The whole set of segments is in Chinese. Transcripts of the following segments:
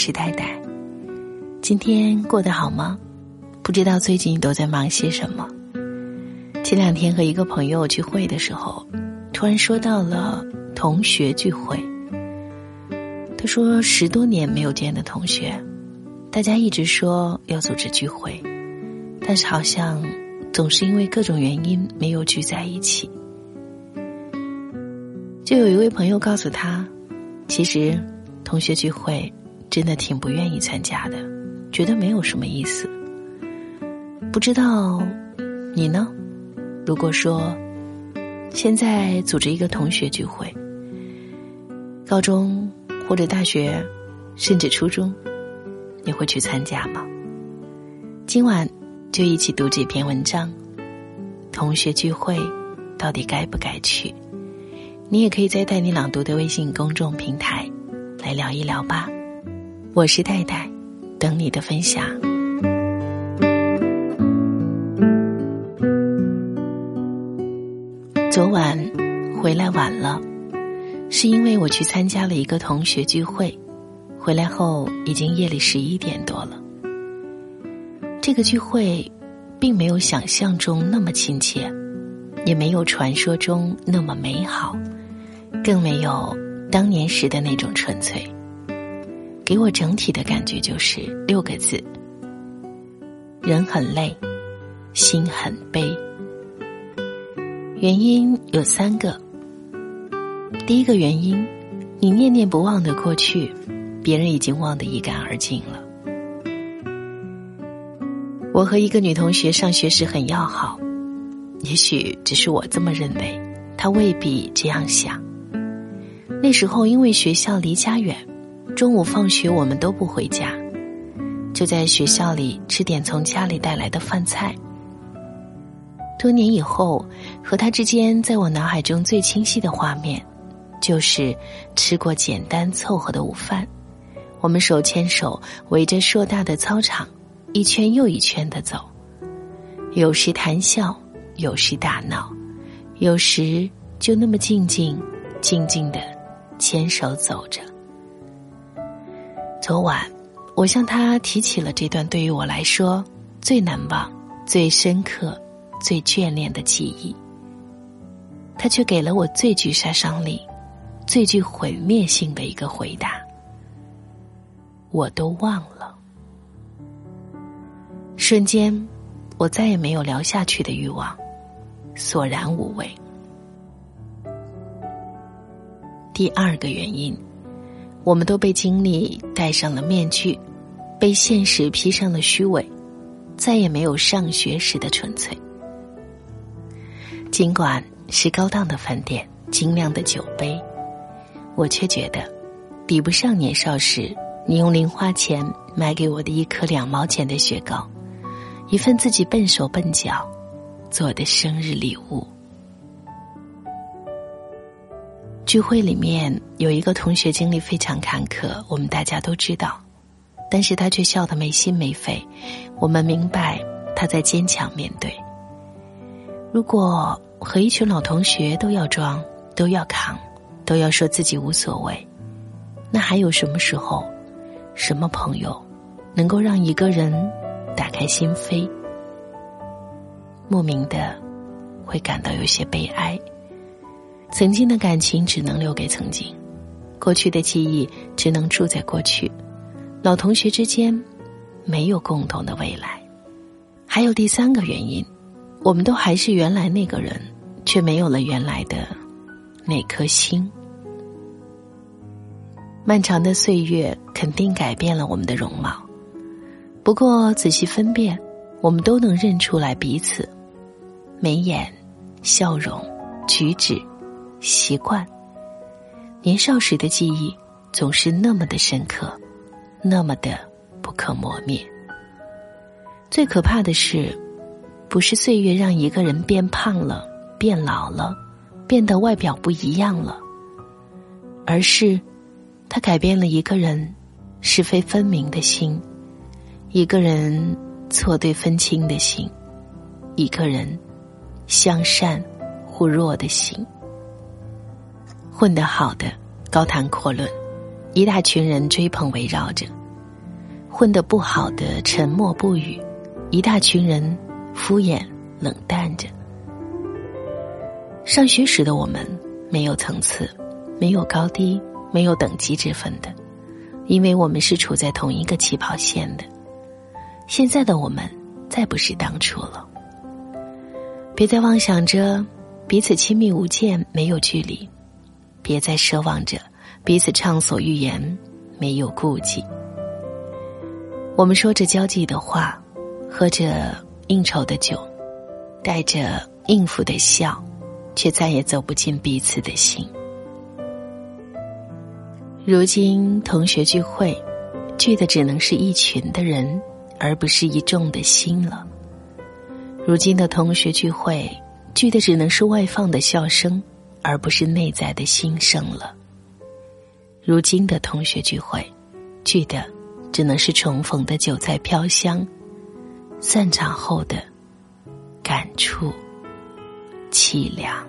是呆呆。今天过得好吗？不知道最近都在忙些什么。前两天和一个朋友聚会的时候，突然说到了同学聚会。他说十多年没有见的同学，大家一直说要组织聚会，但是好像总是因为各种原因没有聚在一起。就有一位朋友告诉他，其实同学聚会真的挺不愿意参加的，觉得没有什么意思。不知道你呢？如果说现在组织一个同学聚会，高中。或者大学，甚至初中，你会去参加吗？今晚就一起读这篇文章。同学聚会到底该不该去？你也可以在带你朗读的微信公众平台来聊一聊吧。我是戴戴，等你的分享。昨晚回来晚了。是因为我去参加了一个同学聚会，回来后已经夜里十一点多了。这个聚会，并没有想象中那么亲切，也没有传说中那么美好，更没有当年时的那种纯粹。给我整体的感觉就是六个字：人很累，心很悲。原因有三个。第一个原因，你念念不忘的过去，别人已经忘得一干二净了。我和一个女同学上学时很要好，也许只是我这么认为，她未必这样想。那时候因为学校离家远，中午放学我们都不回家，就在学校里吃点从家里带来的饭菜。多年以后，和他之间在我脑海中最清晰的画面。就是吃过简单凑合的午饭，我们手牵手围着硕大的操场，一圈又一圈的走，有时谈笑，有时大闹，有时就那么静静、静静的牵手走着。昨晚，我向他提起了这段对于我来说最难忘、最深刻、最眷恋的记忆，他却给了我最具杀伤力。最具毁灭性的一个回答，我都忘了。瞬间，我再也没有聊下去的欲望，索然无味。第二个原因，我们都被经历戴上了面具，被现实披上了虚伪，再也没有上学时的纯粹。尽管是高档的饭店，精酿的酒杯。我却觉得，比不上年少时你用零花钱买给我的一颗两毛钱的雪糕，一份自己笨手笨脚做的生日礼物。聚会里面有一个同学经历非常坎坷，我们大家都知道，但是他却笑得没心没肺。我们明白他在坚强面对。如果和一群老同学都要装，都要扛。都要说自己无所谓，那还有什么时候、什么朋友，能够让一个人打开心扉？莫名的会感到有些悲哀。曾经的感情只能留给曾经，过去的记忆只能住在过去。老同学之间没有共同的未来。还有第三个原因，我们都还是原来那个人，却没有了原来的那颗心。漫长的岁月肯定改变了我们的容貌，不过仔细分辨，我们都能认出来彼此，眉眼、笑容、举止、习惯。年少时的记忆总是那么的深刻，那么的不可磨灭。最可怕的是，不是岁月让一个人变胖了、变老了、变得外表不一样了，而是。他改变了一个人是非分明的心，一个人错对分清的心，一个人向善互弱的心。混得好的高谈阔论，一大群人追捧围绕着，混得不好的沉默不语，一大群人敷衍冷淡着。上学时的我们没有层次，没有高低，没有等级之分的，因为我们是处在同一个起跑线的。现在的我们再不是当初了。别再妄想着彼此亲密无间，没有距离；别再奢望着彼此畅所欲言，没有顾忌。我们说着交际的话，喝着应酬的酒，带着应付的笑，却再也走不进彼此的心。如今同学聚会，聚的只能是一群的人，而不是一众的心了。如今的同学聚会，聚的只能是外放的笑声，而不是内在的心声了。如今的同学聚会，聚的只能是重逢的酒菜飘香，散场后的感触凄凉。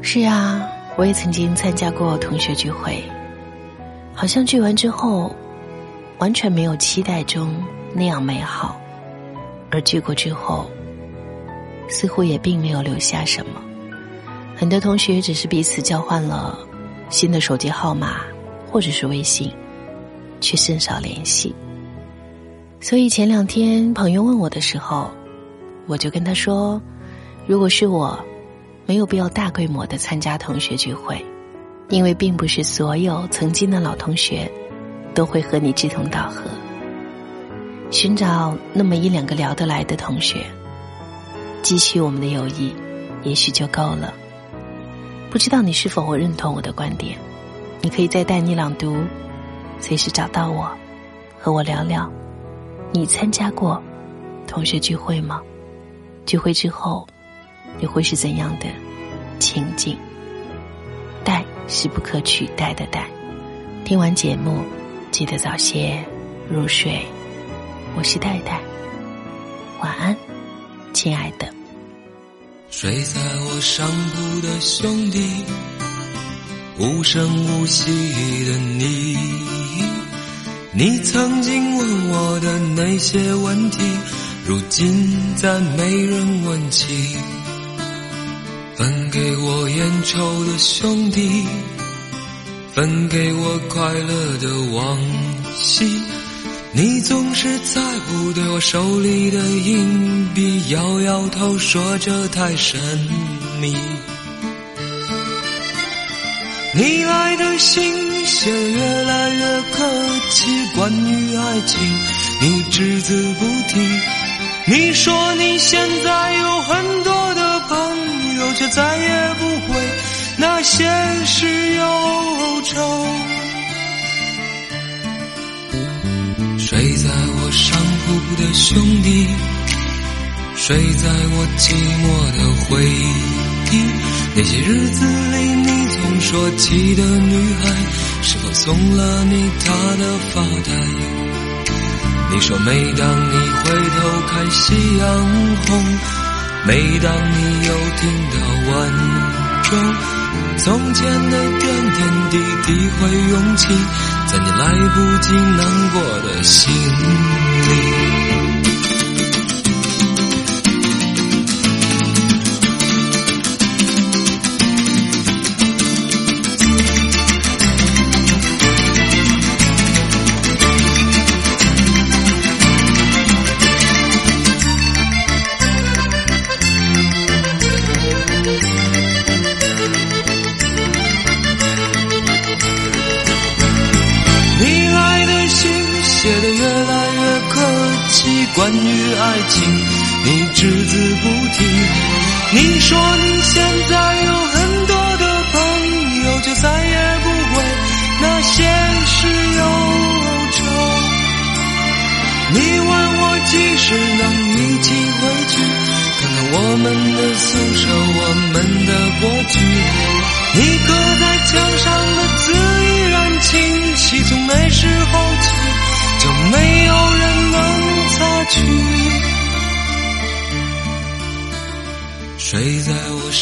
是啊，我也曾经参加过同学聚会，好像聚完之后，完全没有期待中那样美好，而聚过之后，似乎也并没有留下什么。很多同学只是彼此交换了新的手机号码或者是微信，却甚少联系。所以前两天朋友问我的时候，我就跟他说：“如果是我。”没有必要大规模的参加同学聚会，因为并不是所有曾经的老同学都会和你志同道合。寻找那么一两个聊得来的同学，继续我们的友谊，也许就够了。不知道你是否会认同我的观点？你可以在带你朗读，随时找到我，和我聊聊。你参加过同学聚会吗？聚会之后。又会是怎样的情景？待是不可取代的待。听完节目，记得早些入睡。我是戴戴，晚安，亲爱的。睡在我上铺的兄弟，无声无息的你，你曾经问我的那些问题，如今再没人问起。分给我烟抽的兄弟，分给我快乐的往昔。你总是在乎对我手里的硬币，摇摇头说这太神秘。你来的信写越来越客气，关于爱情你只字不提。你说你现在有很多的却再也不会那些事忧愁。睡在我上铺的兄弟，睡在我寂寞的回忆。那些日子里，你总说起的女孩，是否送了你她的发带？你说每当你回头看夕阳红。每当你又听到晚钟，从前的点点滴滴会涌起，在你来不及难过的心里。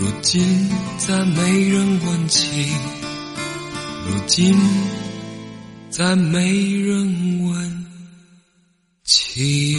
如今再没人问起。如今再没人问起。